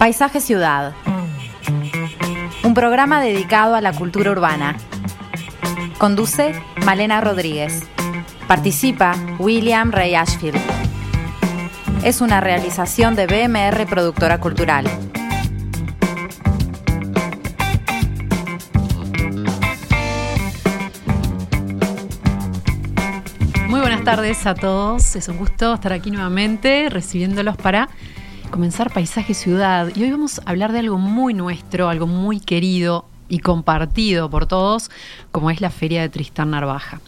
Paisaje Ciudad. Un programa dedicado a la cultura urbana. Conduce Malena Rodríguez. Participa William Ray Ashfield. Es una realización de BMR Productora Cultural. Muy buenas tardes a todos. Es un gusto estar aquí nuevamente recibiéndolos para comenzar Paisaje Ciudad. Y hoy vamos a hablar de algo muy nuestro, algo muy querido y compartido por todos, como es la Feria de Tristán Narvaja.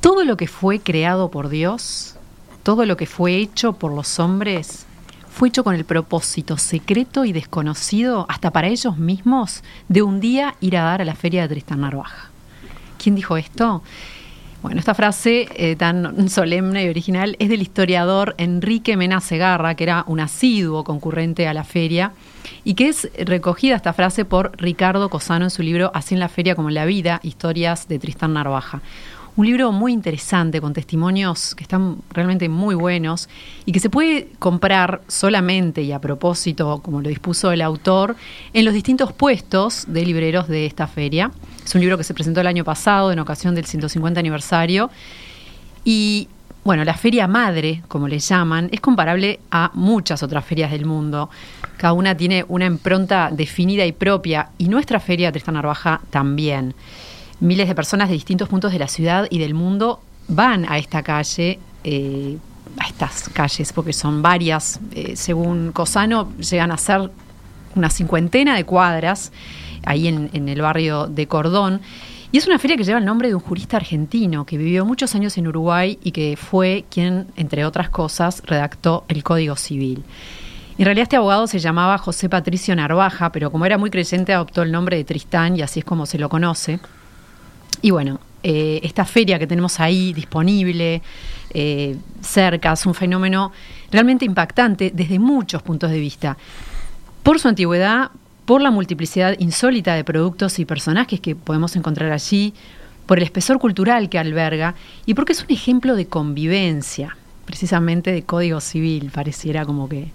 Todo lo que fue creado por Dios, todo lo que fue hecho por los hombres, fue hecho con el propósito secreto y desconocido, hasta para ellos mismos, de un día ir a dar a la Feria de Tristán Narvaja. ¿Quién dijo esto? Bueno, esta frase eh, tan solemne y original es del historiador Enrique Mena Segarra, que era un asiduo concurrente a la feria, y que es recogida esta frase por Ricardo Cosano en su libro Así en la feria como en la vida, historias de Tristán Narvaja. Un libro muy interesante con testimonios que están realmente muy buenos y que se puede comprar solamente y a propósito, como lo dispuso el autor, en los distintos puestos de libreros de esta feria. Es un libro que se presentó el año pasado en ocasión del 150 aniversario. Y bueno, la feria madre, como le llaman, es comparable a muchas otras ferias del mundo. Cada una tiene una impronta definida y propia, y nuestra feria Tristán Narvaja también. Miles de personas de distintos puntos de la ciudad y del mundo van a esta calle, eh, a estas calles, porque son varias, eh, según Cosano, llegan a ser una cincuentena de cuadras ahí en, el barrio de Cordón. Y es una feria que lleva el nombre de un jurista argentino que vivió muchos años en Uruguay y que fue quien, entre otras cosas, redactó el Código Civil. En realidad este abogado se llamaba José Patricio Narvaja, pero como era muy creyente adoptó el nombre de Tristán y así es como se lo conoce. Y bueno, eh, esta feria que tenemos ahí disponible, eh, cerca, es un fenómeno realmente impactante desde muchos puntos de vista. Por su antigüedad, por la multiplicidad insólita de productos y personajes que podemos encontrar allí, por el espesor cultural que alberga y porque es un ejemplo de convivencia, precisamente de código civil, pareciera como que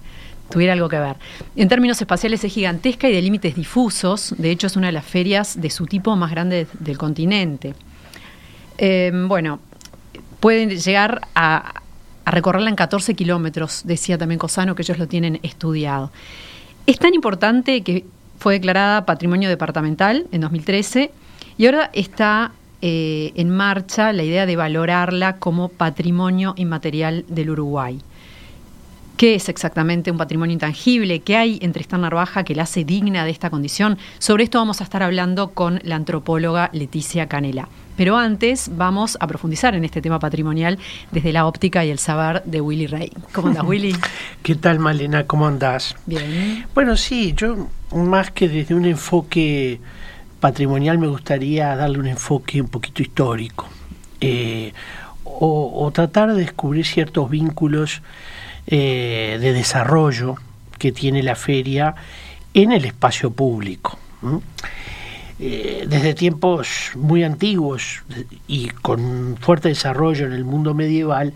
tuviera algo que ver. En términos espaciales es gigantesca y de límites difusos, de hecho es una de las ferias de su tipo más grandes del continente. Eh, bueno, pueden llegar a, a recorrerla en 14 kilómetros, decía también Cosano, que ellos lo tienen estudiado. Es tan importante que fue declarada Patrimonio Departamental en 2013 y ahora está eh, en marcha la idea de valorarla como Patrimonio Inmaterial del Uruguay. ¿Qué es exactamente un patrimonio intangible? ¿Qué hay entre esta Narvaja que la hace digna de esta condición? Sobre esto vamos a estar hablando con la antropóloga Leticia Canela. Pero antes vamos a profundizar en este tema patrimonial desde la óptica y el saber de Willy Rey. ¿Cómo andas, Willy? ¿Qué tal, Malena? ¿Cómo andás? Bien. Bueno, sí, yo más que desde un enfoque patrimonial me gustaría darle un enfoque un poquito histórico eh, o, o, tratar de descubrir ciertos vínculos eh, de desarrollo que tiene la feria en el espacio público. Eh, desde tiempos muy antiguos y con fuerte desarrollo en el mundo medieval,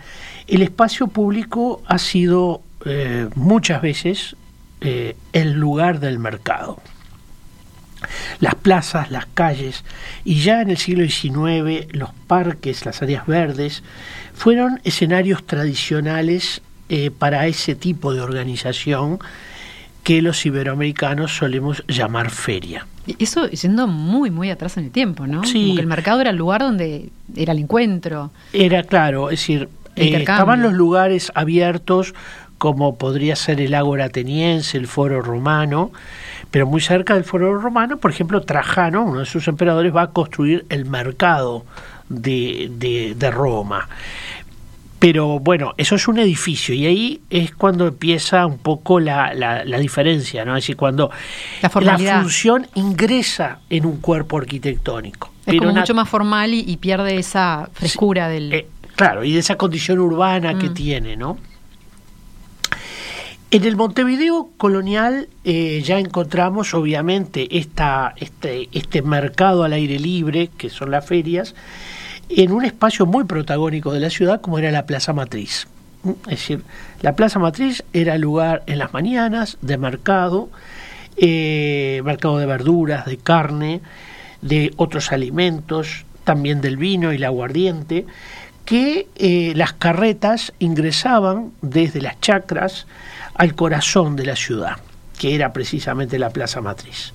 el espacio público ha sido eh, muchas veces eh, el lugar del mercado. Las plazas, las calles y ya en el siglo XIX los parques, las áreas verdes, fueron escenarios tradicionales para ese tipo de organización que los iberoamericanos solemos llamar feria. Eso yendo muy, muy atrás en el tiempo, ¿no? Sí. Como que el mercado era el lugar donde era el encuentro. Era claro, es decir, eh, estaban los lugares abiertos como podría ser el Ágora Ateniense, el Foro Romano, pero muy cerca del Foro Romano, por ejemplo, Trajano, uno de sus emperadores, va a construir el mercado de, de, de Roma. Pero bueno, eso es un edificio y ahí es cuando empieza un poco la, la, la diferencia, ¿no? Es decir, cuando la, la, función ingresa en un cuerpo arquitectónico. Es como una, mucho más formal y, y, pierde esa frescura sí, del... Eh, claro, y de esa condición urbana mm. que tiene, ¿no? En el Montevideo colonial eh, ya encontramos obviamente esta, este, este mercado al aire libre, que son las ferias, en un espacio muy protagónico de la ciudad como era la Plaza Matriz. Es decir, la Plaza Matriz era lugar en las mañanas de mercado, eh, mercado de verduras, de carne, de otros alimentos, también del vino y el aguardiente, que eh, las carretas ingresaban desde las chacras al corazón de la ciudad, que era precisamente la Plaza Matriz.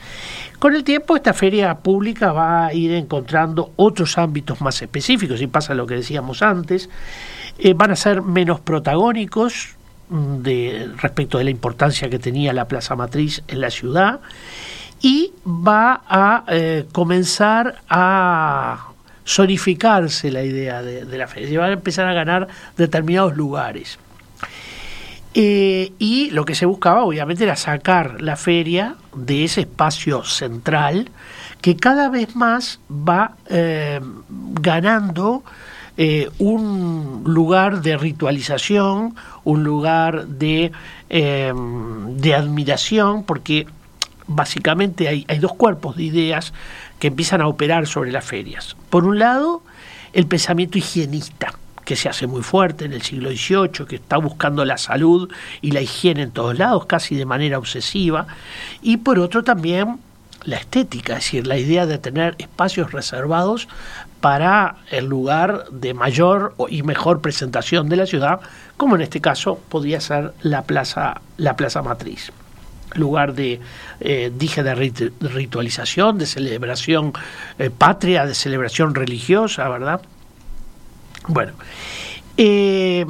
Con el tiempo esta feria pública va a ir encontrando otros ámbitos más específicos, y pasa lo que decíamos antes, eh, van a ser menos protagónicos mm, de, respecto de la importancia que tenía la Plaza Matriz en la ciudad, y va a eh, comenzar a zonificarse la idea de, la feria, y van a empezar a ganar determinados lugares. Eh, y lo que se buscaba obviamente era sacar la feria de ese espacio central que cada vez más va eh, ganando eh, un lugar de ritualización, un lugar de, de admiración, porque básicamente hay, hay dos cuerpos de ideas que empiezan a operar sobre las ferias. Por un lado, el pensamiento higienista que se hace muy fuerte en el siglo XVIII, que está buscando la salud y la higiene en todos lados, casi de manera obsesiva, y por otro también la estética, es decir, la idea de tener espacios reservados para el lugar de mayor y mejor presentación de la ciudad, como en este caso podría ser la plaza, la plaza matriz lugar de, eh, dije, de ritualización, de celebración eh, patria, de celebración religiosa, ¿verdad? Bueno, eh,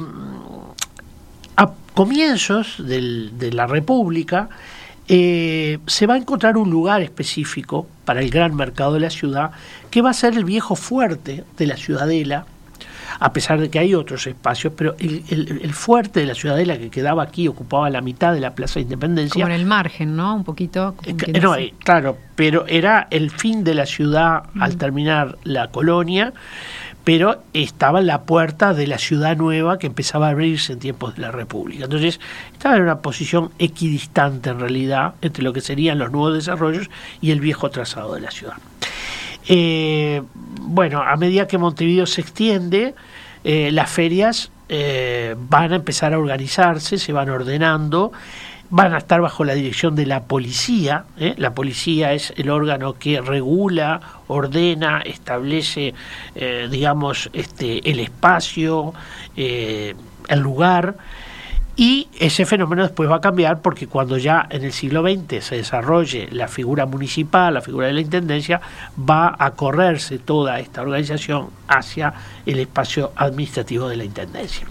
a comienzos de la República eh, se va a encontrar un lugar específico para el gran mercado de la ciudad, que va a ser el viejo fuerte de la ciudadela, a pesar de que hay otros espacios, pero el, fuerte de la ciudadela que quedaba aquí ocupaba la mitad de la Plaza de Independencia. Como en el margen, ¿no? Un poquito. Eh, no, claro, pero era el fin de la ciudad al terminar la colonia pero estaba en la puerta de la ciudad nueva que empezaba a abrirse en tiempos de la República. Entonces, estaba en una posición equidistante en realidad entre lo que serían los nuevos desarrollos y el viejo trazado de la ciudad. Eh, bueno, a medida que Montevideo se extiende, eh, las ferias eh, van a empezar a organizarse, se van ordenando van a estar bajo la dirección de la policía. ¿eh? La policía es el órgano que regula, ordena, establece, eh, digamos, este, el espacio, eh, el lugar. Y ese fenómeno después va a cambiar porque cuando ya en el siglo XX se desarrolle la figura municipal, la figura de la intendencia, va a correrse toda esta organización hacia el espacio administrativo de la intendencia.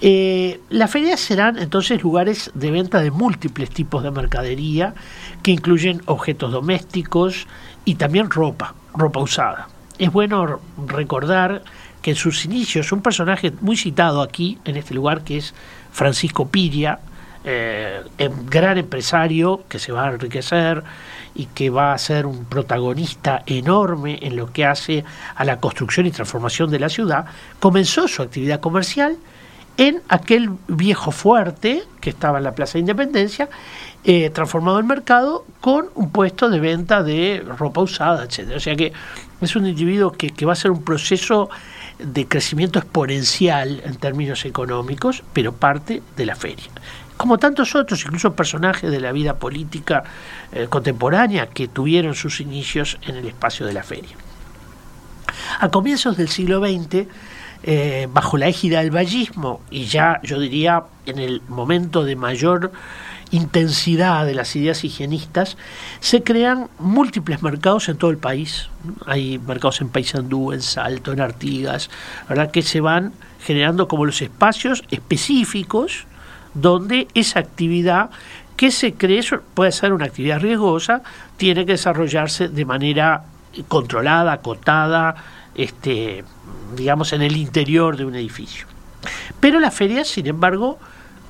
Eh, las ferias serán entonces lugares de venta de múltiples tipos de mercadería que incluyen objetos domésticos y también ropa, ropa usada. Es bueno recordar que en sus inicios un personaje muy citado aquí, en este lugar, que es Francisco Piria, eh, gran empresario que se va a enriquecer y que va a ser un protagonista enorme en lo que hace a la construcción y transformación de la ciudad, comenzó su actividad comercial en aquel viejo fuerte que estaba en la Plaza de Independencia, eh, transformado en mercado con un puesto de venta de ropa usada, etcétera. O sea que es un individuo que, que va a ser un proceso de crecimiento exponencial en términos económicos, pero parte de la feria. Como tantos otros, incluso personajes de la vida política eh, contemporánea que tuvieron sus inicios en el espacio de la feria. A comienzos del siglo XX, eh, bajo la égida del vallismo y ya yo diría en el momento de mayor intensidad de las ideas higienistas, se crean múltiples mercados en todo el país. Hay mercados en Paysandú, en Salto, en Artigas, ¿verdad? que se van generando como los espacios específicos donde esa actividad que se cree puede ser una actividad riesgosa, tiene que desarrollarse de manera controlada, acotada, este, digamos, en el interior de un edificio. Pero las ferias, sin embargo,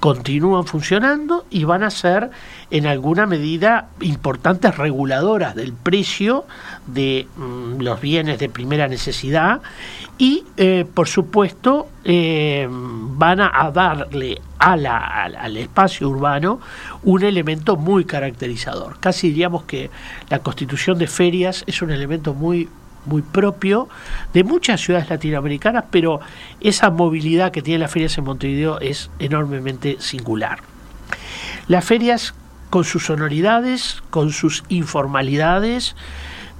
continúan funcionando y van a ser en alguna medida importantes reguladoras del precio de mm, los bienes de primera necesidad y eh, por supuesto eh, van a, darle al espacio urbano un elemento muy caracterizador. Casi diríamos que la constitución de ferias es un elemento muy muy propio de muchas ciudades latinoamericanas, pero esa movilidad que tiene las ferias en Montevideo es enormemente singular. Las ferias con sus sonoridades, con sus informalidades,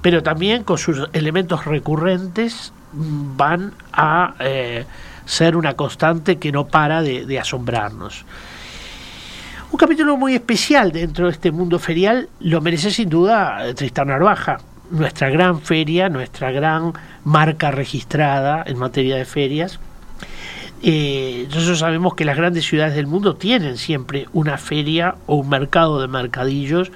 pero también con sus elementos recurrentes, van a eh, ser una constante que no para de, asombrarnos. Un capítulo muy especial dentro de este mundo ferial lo merece sin duda Tristán Narvaja, nuestra gran feria, nuestra gran marca registrada en materia de ferias. Eh, nosotros sabemos que las grandes ciudades del mundo tienen siempre una feria o un mercado de mercadillos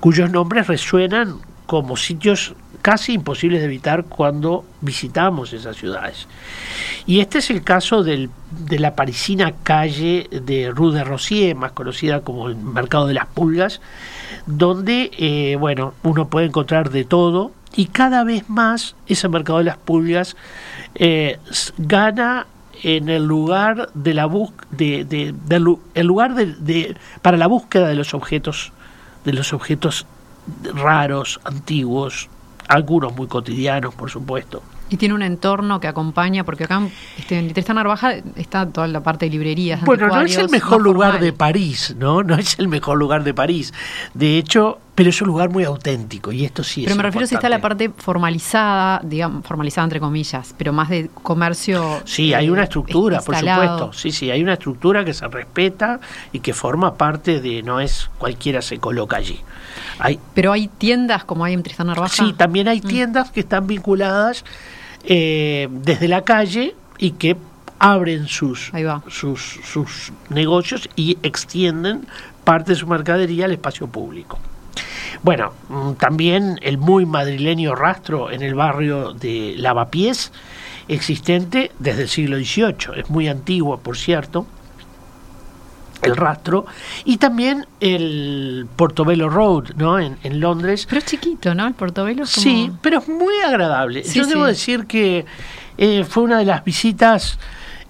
cuyos nombres resuenan como sitios casi imposibles de evitar cuando visitamos esas ciudades. Y este es el caso del, de la parisina calle de Rue de Rossier, más conocida como el Mercado de las Pulgas, donde, eh, bueno, uno puede encontrar de todo y cada vez más ese Mercado de las Pulgas eh, gana en el lugar de la de, de, el lugar de, para la búsqueda de los objetos de los objetos raros antiguos algunos muy cotidianos, por supuesto. Y tiene un entorno que acompaña, porque acá este, en Tristán Narvaja está toda la parte de librerías. Bueno, no es el mejor lugar de París, ¿no? No es el mejor lugar de París. De hecho, pero es un lugar muy auténtico y esto sí pero me refiero si está la parte formalizada, digamos, formalizada entre comillas, pero más de comercio. Sí, hay una estructura, por supuesto. Sí, sí, hay una estructura que se respeta y que forma parte de, no es cualquiera se coloca allí. Hay, pero hay tiendas como hay en Tristán Narvaja. Sí, también hay mm. tiendas que están vinculadas eh, desde la calle y que abren sus, sus, sus negocios y extienden parte de su mercadería al espacio público. Bueno, mm, también el muy madrileño rastro en el barrio de Lavapiés, existente desde el siglo XVIII, es muy antiguo, por cierto, el rastro, y también el Portobello Road, ¿no? En, Londres. Pero es chiquito, ¿no? El Portobello. Sí, pero es muy agradable. Yo debo decir que eh, fue una de las visitas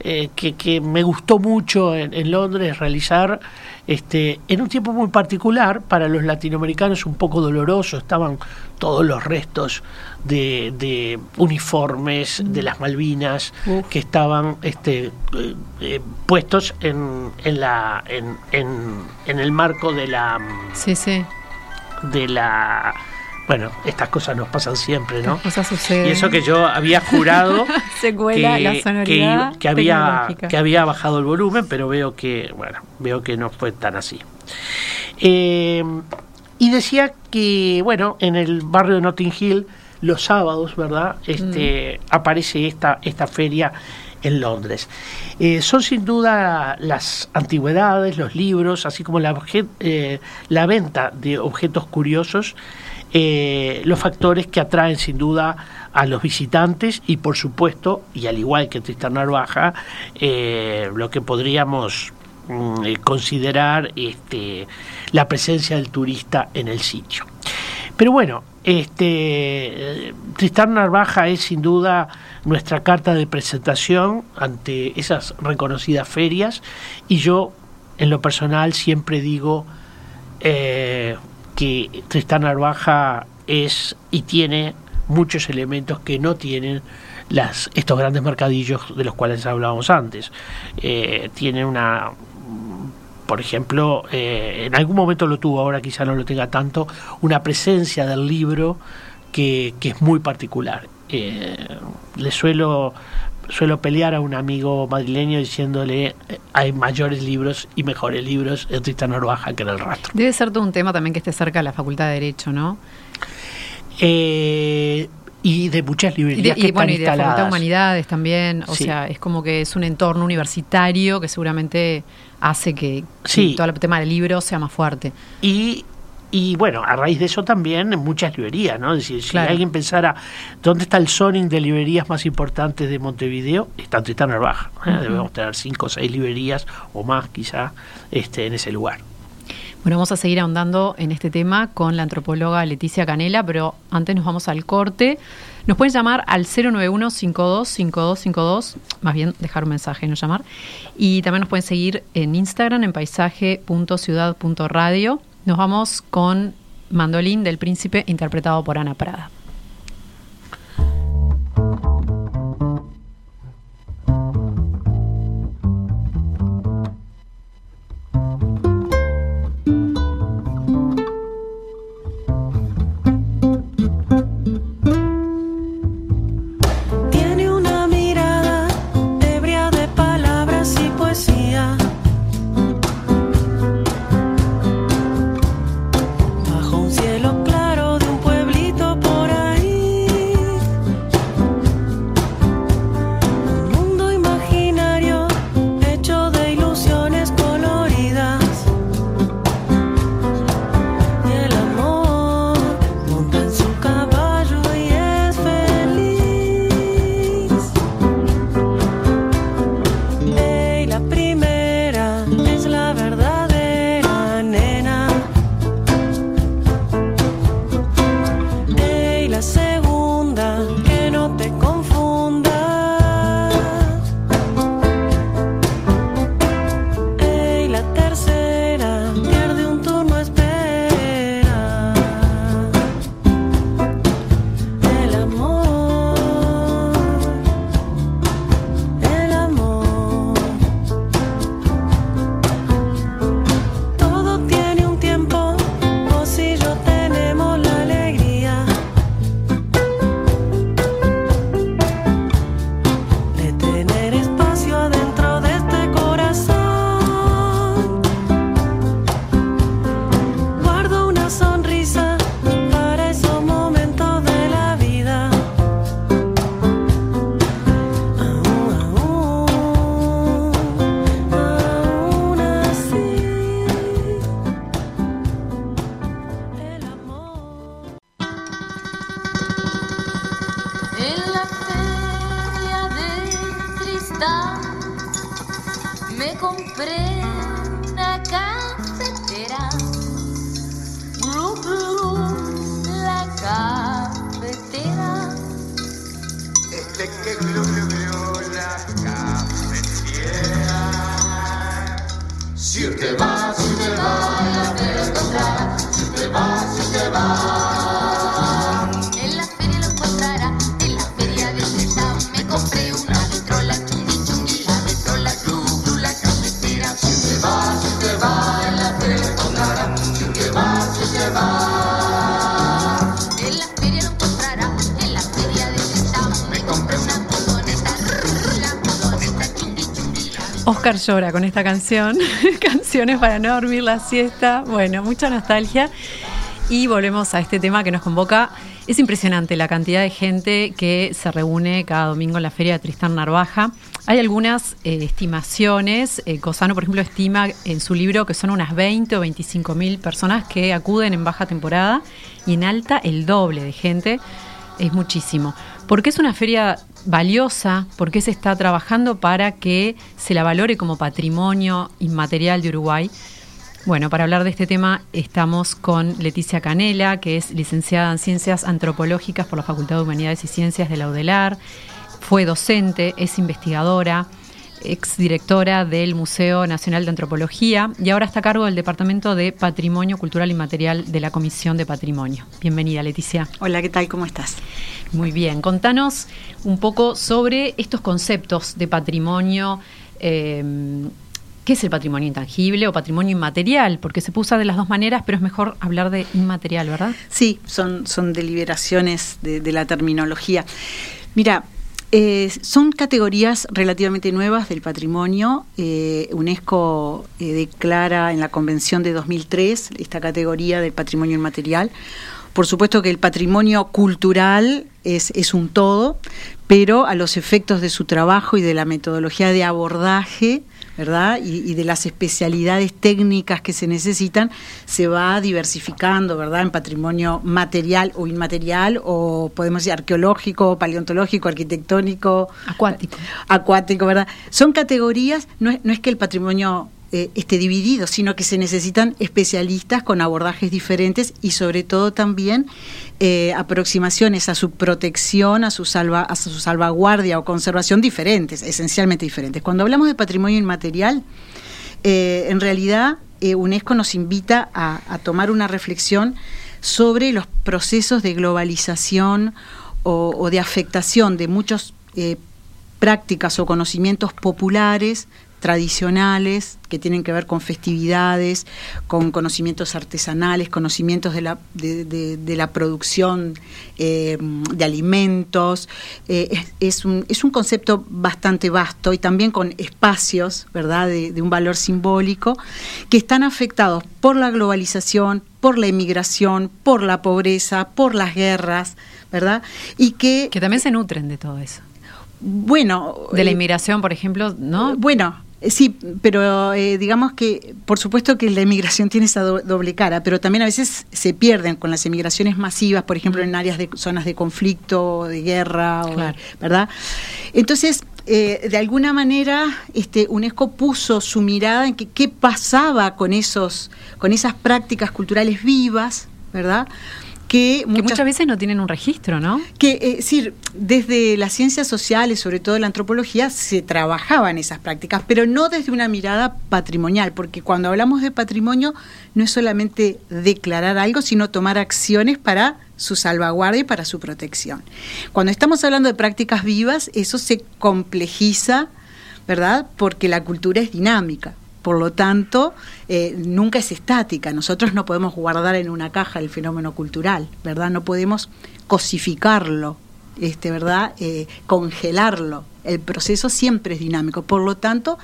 eh, que, que, me gustó mucho en, Londres realizar este, en un tiempo muy particular, para los latinoamericanos un poco doloroso, estaban todos los restos de, uniformes de las Malvinas que estaban este, eh, eh, puestos en, en, la, en, en, en el marco de la... Sí, sí. De la bueno, estas cosas nos pasan siempre, ¿no? Cosas suceden. Y eso que yo había jurado que, que, había, que había bajado el volumen, pero veo que, bueno, veo que no fue tan así. Eh, y decía que, bueno, en el barrio de Notting Hill, los sábados, ¿verdad? Este, mm. aparece esta, esta feria en Londres. Eh, son sin duda las antigüedades, los libros, así como la, eh, la venta de objetos curiosos eh, los factores que atraen sin duda a los visitantes y por supuesto, y al igual que Tristán Narvaja, eh, lo que podríamos mm, eh, considerar este, la presencia del turista en el sitio. Pero bueno, este, Tristán Narvaja es sin duda nuestra carta de presentación ante esas reconocidas ferias y yo en lo personal siempre digo que Tristán Narvaja es y tiene muchos elementos que no tienen las, estos grandes mercadillos de los cuales hablábamos antes. Eh, tiene una, por ejemplo, eh, en algún momento lo tuvo, ahora quizá no lo tenga tanto, una presencia del libro que, que es muy particular. Eh, le suelo suelo pelear a un amigo madrileño diciéndole eh, hay mayores libros y mejores libros en Tristán Narvaja que en el rastro. Debe ser todo un tema también que esté cerca de la Facultad de Derecho, ¿no? Eh, y de muchas librerías y de, bueno, y de la Facultad de Humanidades también, o sea, es como que es un entorno universitario que seguramente hace que, todo el tema del libro sea más fuerte. Y y bueno, a raíz de eso también muchas librerías, ¿no? Es decir, si alguien pensara dónde está el zoning de librerías más importantes de Montevideo, está en Tristán Narvaja. ¿eh? Debemos tener cinco o seis librerías o más quizá este, en ese lugar. Bueno, vamos a seguir ahondando en este tema con la antropóloga Leticia Canela, pero antes nos vamos al corte. Nos pueden llamar al 091-525252, más bien dejar un mensaje, no llamar. Y también nos pueden seguir en Instagram en paisaje.ciudad.radio nos vamos con Mandolín del Príncipe interpretado por Ana Prada. Llora con esta canción, canciones para no dormir la siesta. Bueno, mucha nostalgia. Y volvemos a este tema que nos convoca. Es impresionante la cantidad de gente que se reúne cada domingo en la feria de Tristán Narvaja. Hay algunas eh, estimaciones. Eh, Cosano, por ejemplo, estima en su libro que son unas 20 o 25 mil personas que acuden en baja temporada y en alta el doble de gente. Es muchísimo. ¿Por qué es una feria valiosa? ¿Por qué se está trabajando para que se la valore como patrimonio inmaterial de Uruguay? Bueno, para hablar de este tema estamos con Leticia Canela, que es licenciada en Ciencias Antropológicas por la Facultad de Humanidades y Ciencias de la UDELAR, fue docente, es investigadora, exdirectora del Museo Nacional de Antropología y ahora está a cargo del Departamento de Patrimonio Cultural y Material de la Comisión de Patrimonio. Bienvenida, Leticia. Hola, ¿qué tal? ¿Cómo estás? Muy bien, contanos un poco sobre estos conceptos de patrimonio. Eh, ¿Qué es el patrimonio intangible o patrimonio inmaterial? Porque se puso de las dos maneras, pero es mejor hablar de inmaterial, ¿verdad? Sí, son, son deliberaciones de, la terminología. Mira, eh, son categorías relativamente nuevas del patrimonio. Eh, UNESCO eh, declara en la Convención de 2003 esta categoría del patrimonio inmaterial. Por supuesto que el patrimonio cultural es, es un todo, pero a los efectos de su trabajo y de la metodología de abordaje, ¿verdad? Y, de las especialidades técnicas que se necesitan, se va diversificando, ¿verdad? En patrimonio material o inmaterial, o podemos decir arqueológico, paleontológico, arquitectónico. Acuático. Acuático, ¿verdad? Son categorías, no es, no es que el patrimonio eh, esté dividido, sino que se necesitan especialistas con abordajes diferentes y sobre todo también eh, aproximaciones a su protección, a su, salva, a su salvaguardia o conservación diferentes, esencialmente diferentes. Cuando hablamos de patrimonio inmaterial, eh, en realidad UNESCO nos invita a, tomar una reflexión sobre los procesos de globalización o, o de afectación de muchas prácticas o conocimientos populares tradicionales que tienen que ver con festividades, con conocimientos artesanales, conocimientos de la, de, la producción eh, de alimentos. Eh, es, un, es, un, concepto bastante vasto y también con espacios, ¿verdad?, de, un valor simbólico, que están afectados por la globalización, por la inmigración, por la pobreza, por las guerras, ¿verdad? Y que... Que también se nutren de todo eso. Bueno. De la eh, inmigración, por ejemplo, ¿no? Bueno, sí, pero eh, digamos que por supuesto que la emigración tiene esa doble cara, pero también a veces se pierden con las emigraciones masivas, por ejemplo, en áreas de zonas de conflicto, de guerra, ¿verdad? Entonces, eh, de alguna manera, este, UNESCO puso su mirada en que, qué pasaba con esos, con esas prácticas culturales vivas, ¿verdad? Que muchas, veces no tienen un registro, ¿no? Que, es decir, desde las ciencias sociales, sobre todo la antropología, se trabajaban esas prácticas, pero no desde una mirada patrimonial, porque cuando hablamos de patrimonio no es solamente declarar algo, sino tomar acciones para su salvaguardia y para su protección. Cuando estamos hablando de prácticas vivas, eso se complejiza, ¿verdad? Porque la cultura es dinámica. Por lo tanto, eh, nunca es estática. Nosotros no podemos guardar en una caja el fenómeno cultural, ¿verdad? No podemos cosificarlo, este, ¿verdad? Eh, congelarlo. El proceso siempre es dinámico. Por lo tanto,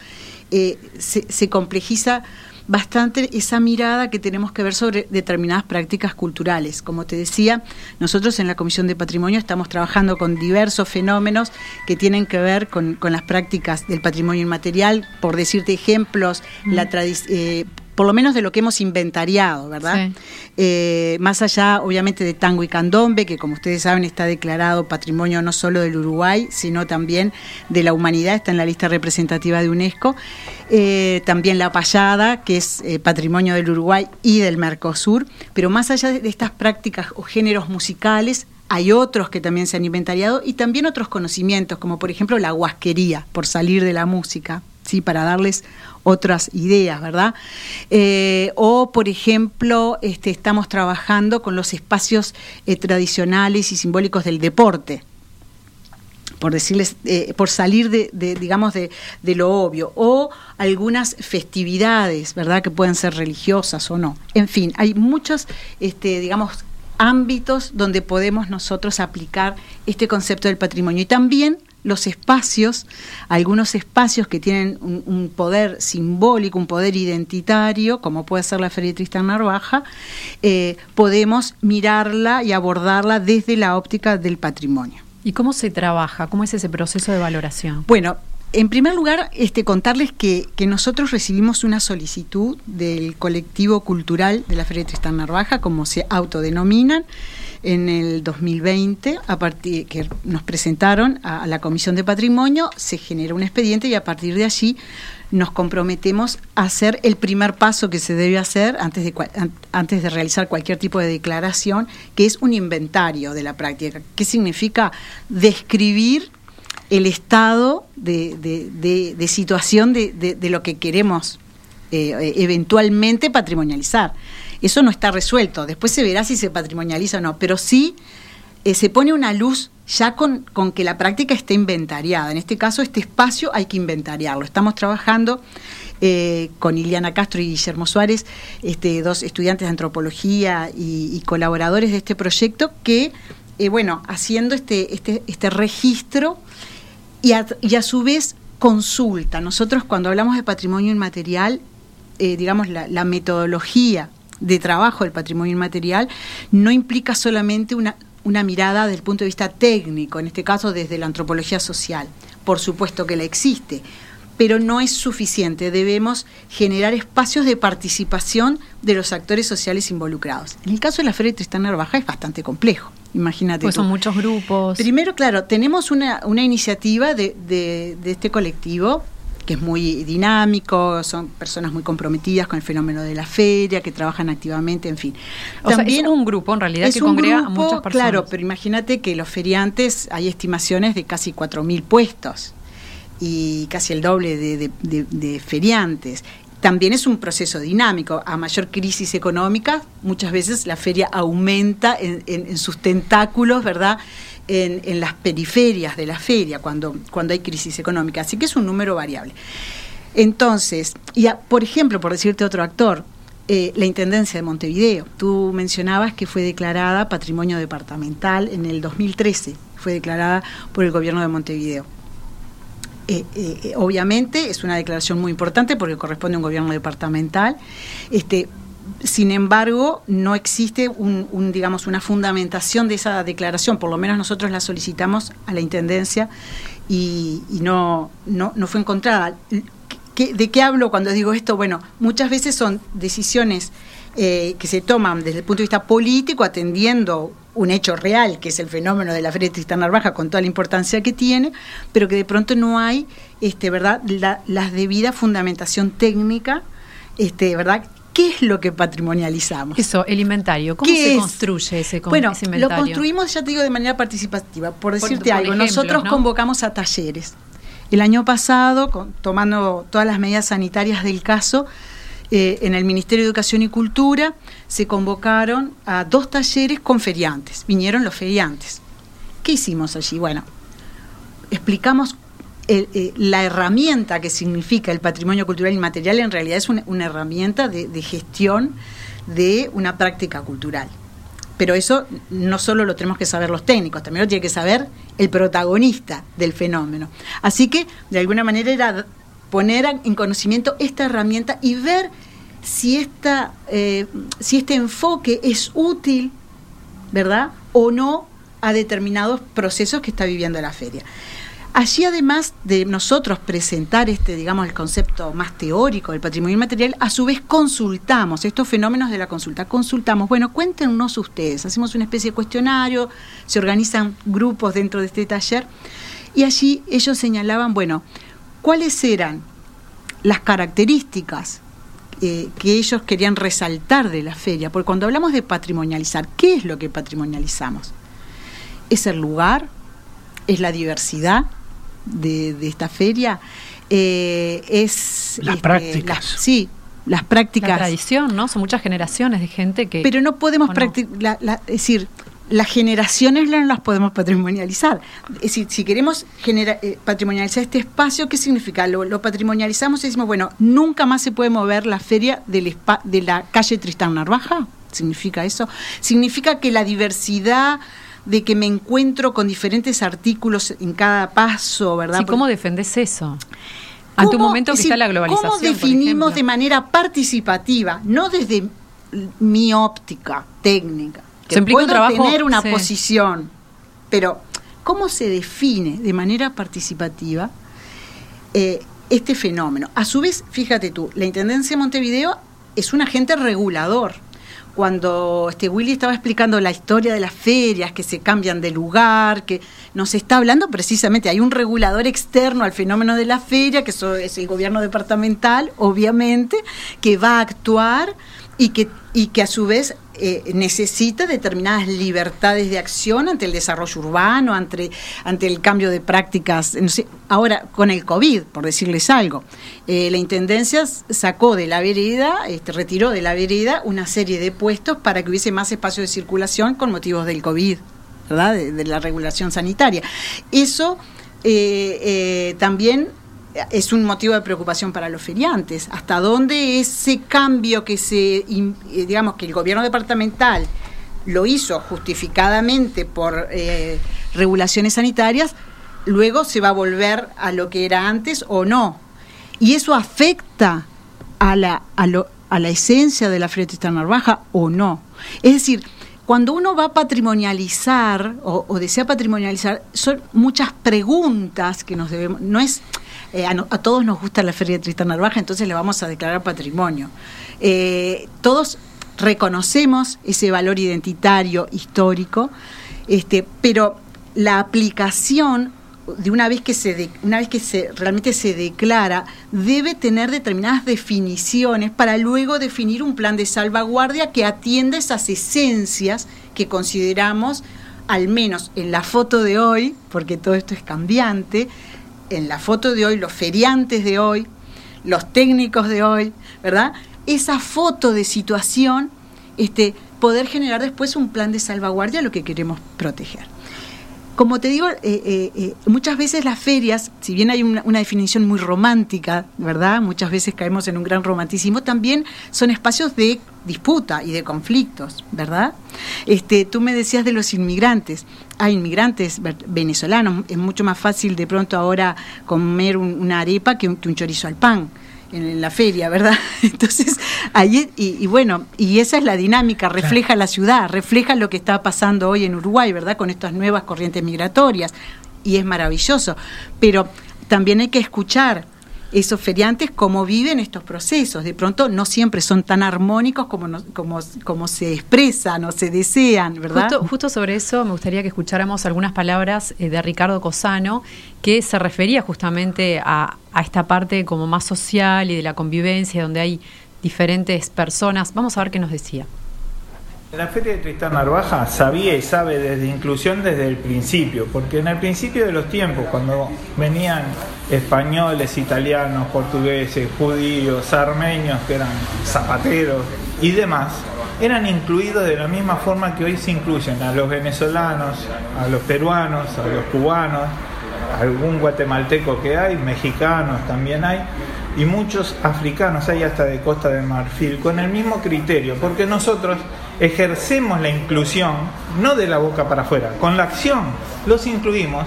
eh, se complejiza bastante esa mirada que tenemos que ver sobre determinadas prácticas culturales. Como te decía, nosotros en la Comisión de Patrimonio estamos trabajando con diversos fenómenos que tienen que ver con, las prácticas del patrimonio inmaterial. Por decirte ejemplos, la eh, por lo menos de lo que hemos inventariado, ¿verdad? Eh, más allá, obviamente, de tango y candombe, que como ustedes saben está declarado patrimonio no solo del Uruguay, sino también de la humanidad, está en la lista representativa de UNESCO. Eh, también la payada, que es eh, patrimonio del Uruguay y del Mercosur. Pero más allá de estas prácticas o géneros musicales, hay otros que también se han inventariado y también otros conocimientos, como por ejemplo la huasquería, por salir de la música, ¿sí? para darles otras ideas, ¿verdad? Eh, o, por ejemplo, este, estamos trabajando con los espacios eh, tradicionales y simbólicos del deporte por decirles, eh, por salir de, digamos, de, lo obvio, o algunas festividades, ¿verdad?, que pueden ser religiosas o no. En fin, hay muchos, este, digamos, ámbitos donde podemos nosotros aplicar este concepto del patrimonio. Y también los espacios, algunos espacios que tienen un, poder simbólico, un poder identitario, como puede ser la Feria de Tristán Narvaja, eh, podemos mirarla y abordarla desde la óptica del patrimonio. ¿Y cómo se trabaja? ¿Cómo es ese proceso de valoración? Bueno, en primer lugar, este, contarles que, nosotros recibimos una solicitud del colectivo cultural de la Feria de Narvaja, como se autodenominan, en el 2020, a partir que nos presentaron a, la Comisión de Patrimonio, se generó un expediente y a partir de allí nos comprometemos a hacer el primer paso que se debe hacer antes de, antes de realizar cualquier tipo de declaración, que es un inventario de la práctica. ¿Qué significa? Describir el estado de, situación de, lo que queremos eh, eventualmente patrimonializar. Eso no está resuelto, después se verá si se patrimonializa o no, pero sí eh, se pone una luz ya con, con, que la práctica esté inventariada. En este caso, este espacio hay que inventariarlo. Estamos trabajando eh, con Iliana Castro y Guillermo Suárez, este, dos estudiantes de antropología y, colaboradores de este proyecto, que, bueno, haciendo este, este, este registro y a, su vez consulta. Nosotros cuando hablamos de patrimonio inmaterial, eh, digamos, la, metodología de trabajo del patrimonio inmaterial no implica solamente una, una mirada desde el punto de vista técnico, en este caso desde la antropología social. Por supuesto que la existe, pero no es suficiente. Debemos generar espacios de participación de los actores sociales involucrados. En el caso de la Feria de Tristán Narvaja es bastante complejo. Imagínate. Pues son muchos grupos. Primero, claro, tenemos una, una iniciativa de, de, este colectivo que es muy dinámico, son personas muy comprometidas con el fenómeno de la feria, que trabajan activamente, en fin. O También sea, es un grupo en realidad que congrega a muchas personas. Claro, pero imagínate que los feriantes hay estimaciones de casi 4.000 puestos y casi el doble de, de feriantes también es un proceso dinámico. A mayor crisis económica, muchas veces la feria aumenta en, sus tentáculos, ¿verdad? En, las periferias de la feria, cuando, cuando hay crisis económica. Así que es un número variable. Entonces, y por ejemplo, por decirte otro actor, eh, la Intendencia de Montevideo. Tú mencionabas que fue declarada patrimonio departamental en el 2013, fue declarada por el gobierno de Montevideo. Eh, eh, obviamente es una declaración muy importante porque corresponde a un gobierno departamental. Este, sin embargo, no existe un, digamos, una fundamentación de esa declaración, por lo menos nosotros la solicitamos a la Intendencia y, no, no, no, fue encontrada. ¿De qué hablo cuando digo esto? Bueno, muchas veces son decisiones eh, que se toman desde el punto de vista político, atendiendo un hecho real, que es el fenómeno de la Feria de Tristán Narvaja, con toda la importancia que tiene, pero que de pronto no hay, este, ¿verdad?, la, debida fundamentación técnica, este, ¿verdad?, ¿Qué es lo que patrimonializamos? Eso, el inventario. ¿Cómo se construye ese, bueno, inventario? Lo construimos, ya te digo, de manera participativa. Por decirte algo, nosotros convocamos a talleres. El año pasado, tomando todas las medidas sanitarias del caso, eh, en el Ministerio de Educación y Cultura se convocaron a dos talleres con feriantes. Vinieron los feriantes. ¿Qué hicimos allí? Bueno, explicamos eh, la herramienta que significa el patrimonio cultural inmaterial en realidad es una, herramienta de, de, gestión de una práctica cultural. Pero eso no solo lo tenemos que saber los técnicos, también lo tiene que saber el protagonista del fenómeno. Así que, de alguna manera, era poner en conocimiento esta herramienta y ver si, esta, eh, si este enfoque es útil, ¿verdad? O no a determinados procesos que está viviendo la feria. Allí, además de nosotros presentar este, digamos, el concepto más teórico del patrimonio inmaterial, a su vez consultamos estos fenómenos de la consulta. Consultamos, bueno, cuéntenos ustedes, hacemos una especie de cuestionario, se organizan grupos dentro de este taller, y allí ellos señalaban, bueno, cuáles eran las características eh, que ellos querían resaltar de la feria, porque cuando hablamos de patrimonializar, ¿qué es lo que patrimonializamos? Es el lugar, es la diversidad de, esta feria, eh, es... Las este, prácticas. sí, las prácticas. La tradición, ¿no? Son muchas generaciones de gente que... Pero no podemos practicar, es decir, las generaciones no las podemos patrimonializar. Es decir, si queremos eh, patrimonializar este espacio, ¿qué significa? Lo, patrimonializamos y decimos, bueno, nunca más se puede mover la feria del de la calle Tristán Narvaja. ¿Significa eso? Significa que la diversidad de que me encuentro con diferentes artículos en cada paso, ¿verdad? Sí, ¿Cómo defendes eso? Ante un momento que está la globalización. ¿Cómo definimos de manera participativa, no desde mi óptica técnica? Que puedo tener una posición, pero ¿cómo se define de manera participativa eh, este fenómeno? A su vez, fíjate tú, la Intendencia de Montevideo es un agente regulador cuando este Willy estaba explicando la historia de las ferias, que se cambian de lugar, que nos está hablando precisamente, hay un regulador externo al fenómeno de la feria, que eso es el gobierno departamental, obviamente, que va a actuar y que, y que a su vez eh, necesita determinadas libertades de acción ante el desarrollo urbano, ante, el cambio de prácticas. ahora, con el COVID, por decirles algo, eh, la Intendencia sacó de la vereda, este, retiró de la vereda una serie de puestos para que hubiese más espacio de circulación con motivos del COVID, ¿verdad? De, la regulación sanitaria. Eso eh, también es un motivo de preocupación para los feriantes. ¿Hasta dónde ese cambio que se, eh, digamos, que el gobierno departamental lo hizo justificadamente por eh, regulaciones sanitarias, luego se va a volver a lo que era antes o no? Y eso afecta a la, a lo, a la esencia de la Feria Tristán Narvaja o no. Es decir, cuando uno va a patrimonializar o, o, desea patrimonializar, son muchas preguntas que nos debemos. No es eh, a, todos nos gusta la Feria de Tristán Narvaja, entonces le vamos a declarar patrimonio. Eh, todos reconocemos ese valor identitario, histórico, este, pero la aplicación de una vez que se una vez que se realmente se declara debe tener determinadas definiciones para luego definir un plan de salvaguardia que atienda esas esencias que consideramos al menos en la foto de hoy porque todo esto es cambiante en la foto de hoy, los feriantes de hoy, los técnicos de hoy, ¿verdad? Esa foto de situación, este, poder generar después un plan de salvaguardia a lo que queremos proteger. Como te digo, eh, eh, eh, muchas veces las ferias, si bien hay una, definición muy romántica, ¿verdad? Muchas veces caemos en un gran romanticismo, también son espacios de disputa y de conflictos, ¿verdad? Este, tú me decías de los inmigrantes. Hay inmigrantes venezolanos, es mucho más fácil de pronto ahora comer una arepa que un chorizo al pan en, la feria, ¿verdad? Entonces, ahí, y, bueno, y esa es la dinámica, refleja la ciudad, refleja lo que está pasando hoy en Uruguay, ¿verdad? Con estas nuevas corrientes migratorias, y es maravilloso. Pero también hay que escuchar esos feriantes cómo viven estos procesos. De pronto no siempre son tan armónicos como, como, como se expresan o se desean, ¿verdad? Justo, sobre eso me gustaría que escucháramos algunas palabras eh, de Ricardo Cosano, que se refería justamente a, a esta parte como más social y de la convivencia, donde hay diferentes personas. Vamos a ver qué nos decía. La Feria de Tristán Narvaja sabía y sabe desde inclusión desde el principio, porque en el principio de los tiempos, cuando venían españoles, italianos, portugueses, judíos, armenios, que eran zapateros y demás, eran incluidos de la misma forma que hoy se incluyen a los venezolanos, a los peruanos, a los cubanos, algún guatemalteco que hay, mexicanos también hay, y muchos africanos hay hasta de Costa de Marfil, con el mismo criterio, porque nosotros ejercemos la inclusión no de la boca para afuera, con la acción los incluimos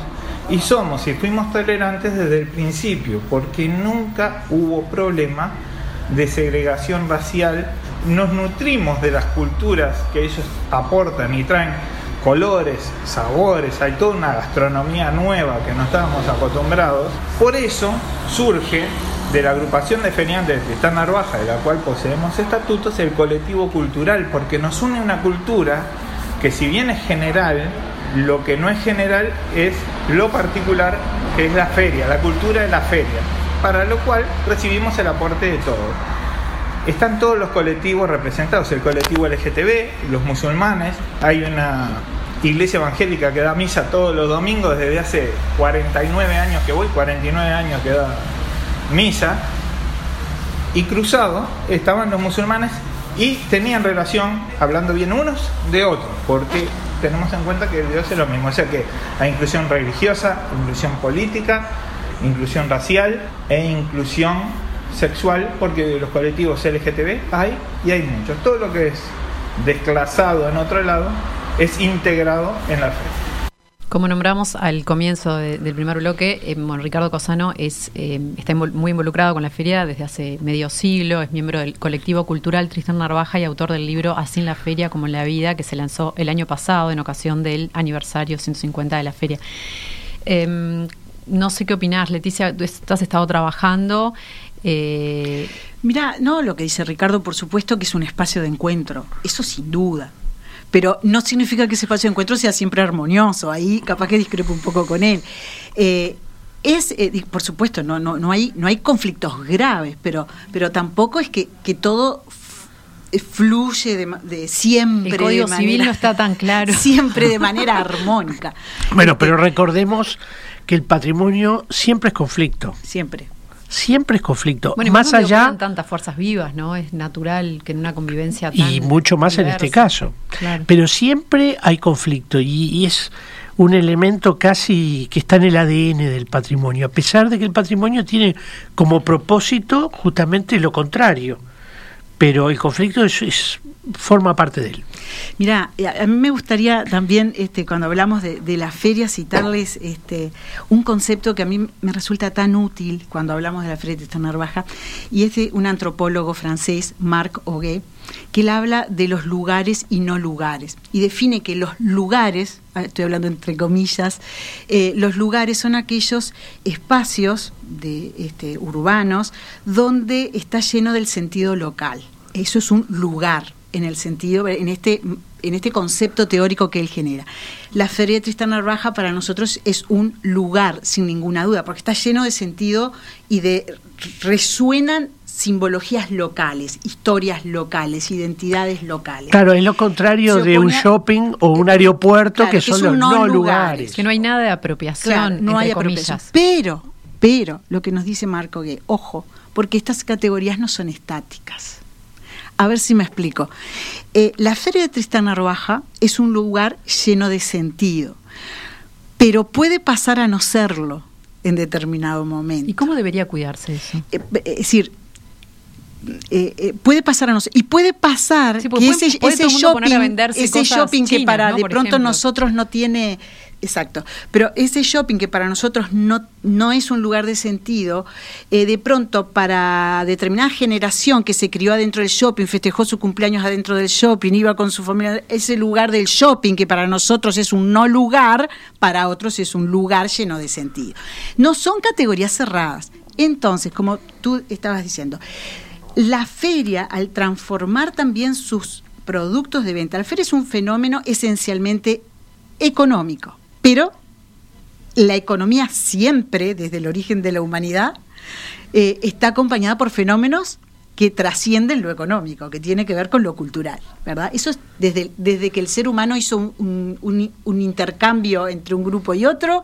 y somos y fuimos tolerantes desde el principio, porque nunca hubo problema de segregación racial, nos nutrimos de las culturas que ellos aportan y traen colores, sabores, hay toda una gastronomía nueva que no estábamos acostumbrados. Por eso surge de la agrupación de feriantes de Tristán Narvaja, de la cual poseemos estatutos, el colectivo cultural, porque nos une una cultura que si bien es general, lo que no es general es lo particular que es la feria, la cultura de la feria, para lo cual recibimos el aporte de todos. Están todos los colectivos representados, el colectivo LGTB, los musulmanes, hay una iglesia evangélica que da misa todos los domingos desde hace 49 años que voy, 49 años que da misa, y cruzado estaban los musulmanes y tenían relación, hablando bien unos de otros, porque tenemos en cuenta que Dios es lo mismo, o sea que hay inclusión religiosa, inclusión política, inclusión racial e inclusión sexual, porque los colectivos LGTB hay y hay muchos. Todo lo que es desclasado en otro lado es integrado en la feria. Como nombramos al comienzo del primer bloque, eh, Ricardo Cosano es, eh, está muy involucrado con la feria desde hace medio siglo, es miembro del colectivo cultural Tristán Narvaja y autor del libro Así en la feria como en la vida, que se lanzó el año pasado en ocasión del aniversario 150 de la feria. Em, no sé qué opinás, Leticia, tú has estado trabajando. Eh... Mira, no, lo que dice Ricardo, por supuesto que es un espacio de encuentro, eso sin duda pero no significa que ese espacio de encuentro sea siempre armonioso. Ahí capaz que discrepo un poco con él. Eh, es, eh, por supuesto, no, no, no, hay, no hay conflictos graves, pero, pero tampoco es que, que todo fluye de, siempre. El Código Civil no está tan claro. Siempre de manera armónica. Bueno, pero recordemos que el patrimonio siempre es conflicto. Siempre siempre es conflicto. Bueno, más allá tantas fuerzas vivas, ¿no? Es natural que en una convivencia tan y mucho más en este caso. Pero siempre hay conflicto y, es un elemento casi que está en el ADN del patrimonio, a pesar de que el patrimonio tiene como propósito justamente lo contrario. Pero el conflicto es forma parte de él. Mira, eh, a mí me gustaría también, este, cuando hablamos de, de la feria, citarles este, un concepto que a mí me resulta tan útil cuando hablamos de la feria de Tristán Baja, y es de un antropólogo francés, Marc Auguet, que él habla de los lugares y no lugares, y define que los lugares, ah, estoy hablando entre comillas, eh, los lugares son aquellos espacios de, este, urbanos donde está lleno del sentido local. Eso es un lugar, en el sentido, en este, en este concepto teórico que él genera. La Feria de Tristán Narvaja para nosotros es un lugar, sin ninguna duda, porque está lleno de sentido y de resuenan simbologías locales, historias locales, identidades locales. Claro, es lo contrario de un shopping o un aeropuerto que son los no lugares. Que no hay nada de apropiación, no hay apropiación. Pero, pero, lo que nos dice Marco que, ojo, porque estas categorías no son estáticas a ver si me explico. Eh, la Feria de Tristán Arbaja es un lugar lleno de sentido, pero puede pasar a no serlo en determinado momento. ¿Y cómo debería cuidarse eso? Eh, es decir, eh, puede pasar a no ser, y puede pasar que ese, shopping, ese shopping que para de pronto nosotros no tiene Exacto. Pero ese shopping que para nosotros no, no es un lugar de sentido, eh, de pronto para determinada generación que se crió adentro del shopping, festejó su cumpleaños adentro del shopping, iba con su familia, ese lugar del shopping que para nosotros es un no lugar, para otros es un lugar lleno de sentido. No son categorías cerradas. Entonces, como tú estabas diciendo, la feria al transformar también sus productos de venta, la feria es un fenómeno esencialmente económico pero la economía siempre, desde el origen de la humanidad, eh, está acompañada por fenómenos que trascienden lo económico, que tiene que ver con lo cultural, ¿verdad? Eso es desde, desde que el ser humano hizo un, intercambio entre un grupo y otro,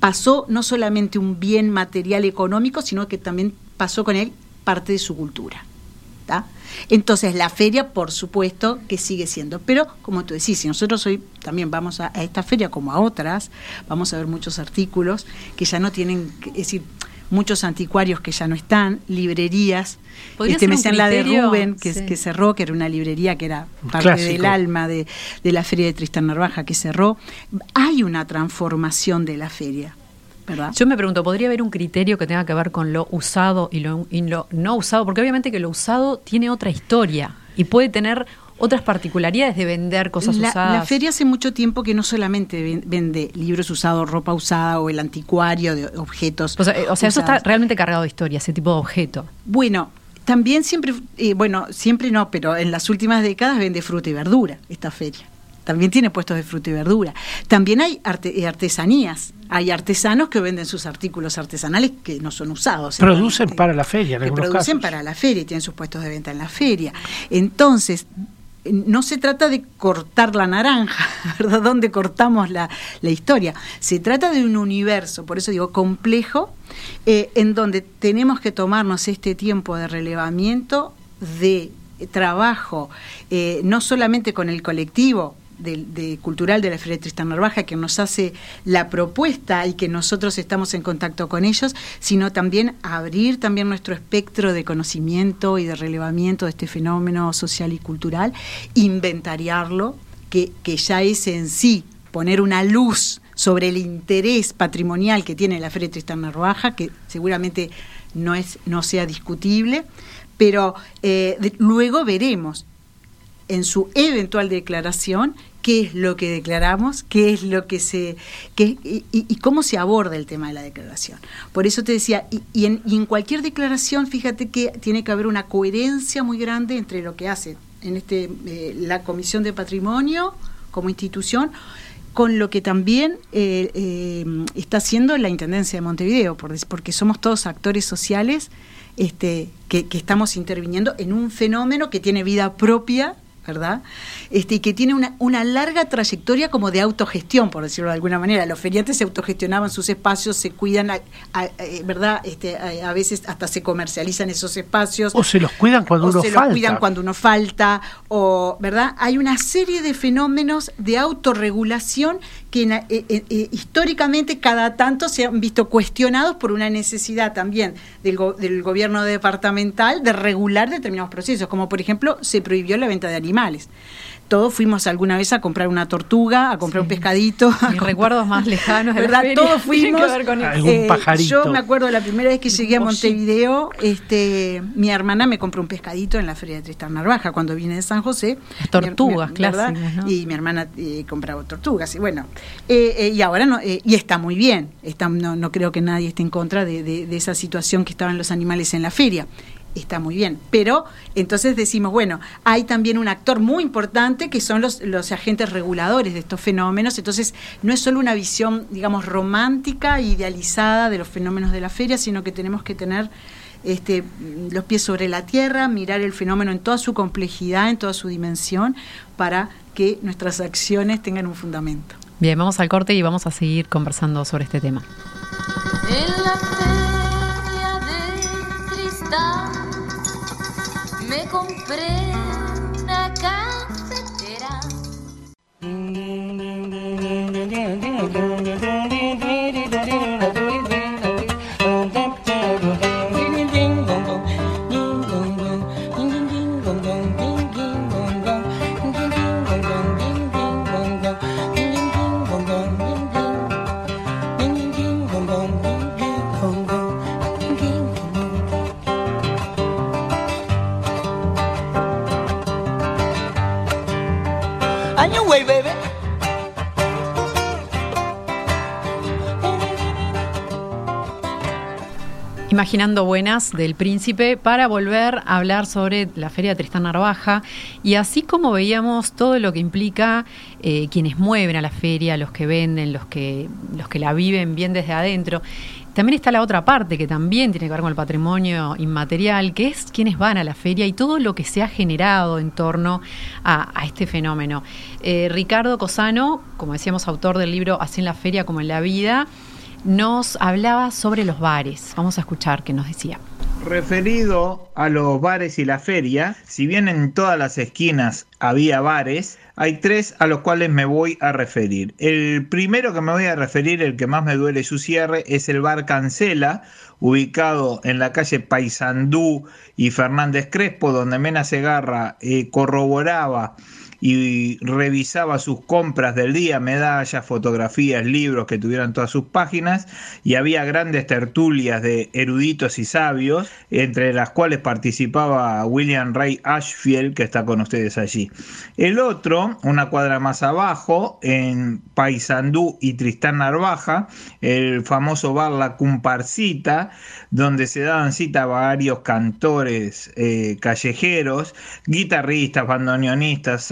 pasó no solamente un bien material económico, sino que también pasó con él parte de su cultura. Entonces la feria, por supuesto, que sigue siendo. Pero, como tú decís, si nosotros hoy también vamos a, esta feria como a otras, vamos a ver muchos artículos que ya no tienen, es decir, muchos anticuarios que ya no están, librerías. Este, me decían la de Rubén, que, que, cerró, que era una librería que era parte del alma de, de, la feria de Tristán Narvaja, que cerró. Hay una transformación de la feria. Yo me pregunto, ¿podría haber un criterio que tenga que ver con lo usado y lo, no usado? Porque obviamente que lo usado tiene otra historia y puede tener otras particularidades de vender cosas usadas. La feria hace mucho tiempo que no solamente vende libros usados, ropa usada o el anticuario de objetos. O sea, o sea eso está realmente cargado de historia, ese tipo de objeto. Bueno, también siempre, eh, bueno, siempre no, pero en las últimas décadas vende fruta y verdura esta feria también tiene puestos de fruta y verdura. También hay eh, artesanías, hay artesanos que venden sus artículos artesanales que no son usados. Producen para la feria, en que producen para la feria y tienen sus puestos de venta en la feria. Entonces, no se trata de cortar la naranja, ¿verdad? Donde cortamos la, historia. Se trata de un universo, por eso digo complejo, eh, en donde tenemos que tomarnos este tiempo de relevamiento, de trabajo, eh, no solamente con el colectivo, de, cultural de la Feria Tristán Narvaja que nos hace la propuesta y que nosotros estamos en contacto con ellos, sino también abrir también nuestro espectro de conocimiento y de relevamiento de este fenómeno social y cultural, inventariarlo, que, que ya es en sí poner una luz sobre el interés patrimonial que tiene la Feria Tristán Narvaja, que seguramente no, es, no sea discutible, pero eh, luego veremos en su eventual declaración qué es lo que declaramos, qué es lo que se qué, y, cómo se aborda el tema de la declaración. Por eso te decía, y, en, cualquier declaración, fíjate que tiene que haber una coherencia muy grande entre lo que hace en este eh, la Comisión de Patrimonio como institución con lo que también eh, eh, está haciendo la Intendencia de Montevideo, porque somos todos actores sociales este, que estamos interviniendo en un fenómeno que tiene vida propia ¿verdad? Este, y que tiene una, una larga trayectoria como de autogestión, por decirlo de alguna manera. Los feriantes se autogestionaban sus espacios, se cuidan, eh, ¿verdad? Este, a, veces hasta se comercializan esos espacios. O se los cuidan cuando uno falta. se los cuidan cuando uno falta, o, ¿verdad? Hay una serie de fenómenos de autorregulación que eh, eh, históricamente cada tanto se han visto cuestionados por una necesidad también del, del gobierno departamental de regular determinados procesos, como por ejemplo se prohibió la venta de animales todos fuimos alguna vez a comprar una tortuga, a comprar un pescadito. Mis recuerdos más lejanos, de ¿verdad? Todos fuimos. Eh, pajarito. Yo me acuerdo la primera vez que llegué a Montevideo, este, mi hermana me compró un pescadito en la feria de Tristán Narvaja cuando vine de San José. tortugas, claro. Y mi hermana eh, compraba tortugas. Y bueno, eh, y ahora no, y está muy bien. Está, no, creo que nadie esté en contra de esa situación que estaban los animales en la feria está muy bien. Pero entonces decimos, bueno, hay también un actor muy importante que son los, los agentes reguladores de estos fenómenos. Entonces, no es solo una visión, digamos, romántica, idealizada de los fenómenos de la feria, sino que tenemos que tener este, los pies sobre la tierra, mirar el fenómeno en toda su complejidad, en toda su dimensión, para que nuestras acciones tengan un fundamento. Bien, vamos al corte y vamos a seguir conversando sobre este tema. En la feria de me compré Imaginando Buenas del Príncipe para volver a hablar sobre la Feria Tristán Narvaja y así como veíamos todo lo que implica eh, quienes mueven a la feria, los que venden, los que, los que la viven bien desde adentro. También está la otra parte que también tiene que ver con el patrimonio inmaterial, que es quienes van a la feria y todo lo que se ha generado en torno a, este fenómeno. Eh, Ricardo Cosano, como decíamos, autor del libro Así en la feria como en la vida, nos hablaba sobre los bares. Vamos a escuchar qué nos decía. Referido a los bares y la feria, si bien en todas las esquinas había bares, hay tres a los cuales me voy a referir. El primero que me voy a referir, el que más me duele su cierre, es el bar Cancela, ubicado en la calle Paysandú y Fernández Crespo, donde Mena Segarra eh, corroboraba y revisaba sus compras del día, medallas, fotografías, libros que tuvieran todas sus páginas y había grandes tertulias de eruditos y sabios, entre las cuales participaba William Ray Ashfield, que está con ustedes allí. El otro, una cuadra más abajo, en Paysandú y Tristán Narvaja, el famoso bar La Cumparcita, donde se daban cita varios cantores eh, callejeros, guitarristas, bandoneonistas,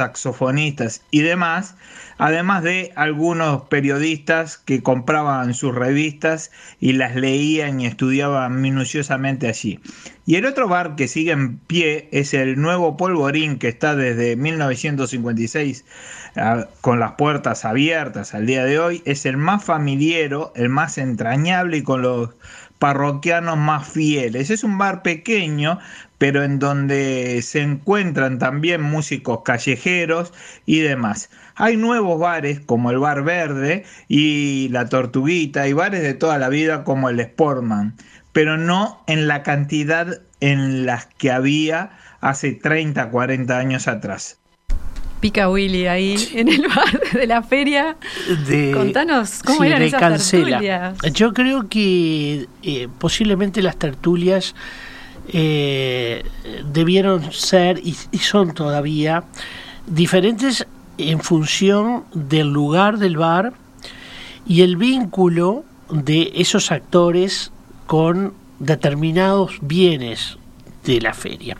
y demás, además de algunos periodistas que compraban sus revistas y las leían y estudiaban minuciosamente allí. Y el otro bar que sigue en pie es el Nuevo Polvorín que está desde 1956 ah, con las puertas abiertas al día de hoy. Es el más familiero, el más entrañable y con los parroquianos más fieles. Es un bar pequeño, pero en donde se encuentran también músicos callejeros y demás. Hay nuevos bares como el Bar Verde y la Tortuguita y bares de toda la vida como el Sportman, pero no en la cantidad en las que había hace 30, 40 años atrás. Pica Willy ahí en el bar de la feria. de- Contanos cómo sí, eran de esas Cancela. tertulias. Yo creo que eh, posiblemente las tertulias eh, debieron ser y, son todavía diferentes en función del lugar del bar y el vínculo de esos actores con determinados bienes de la feria.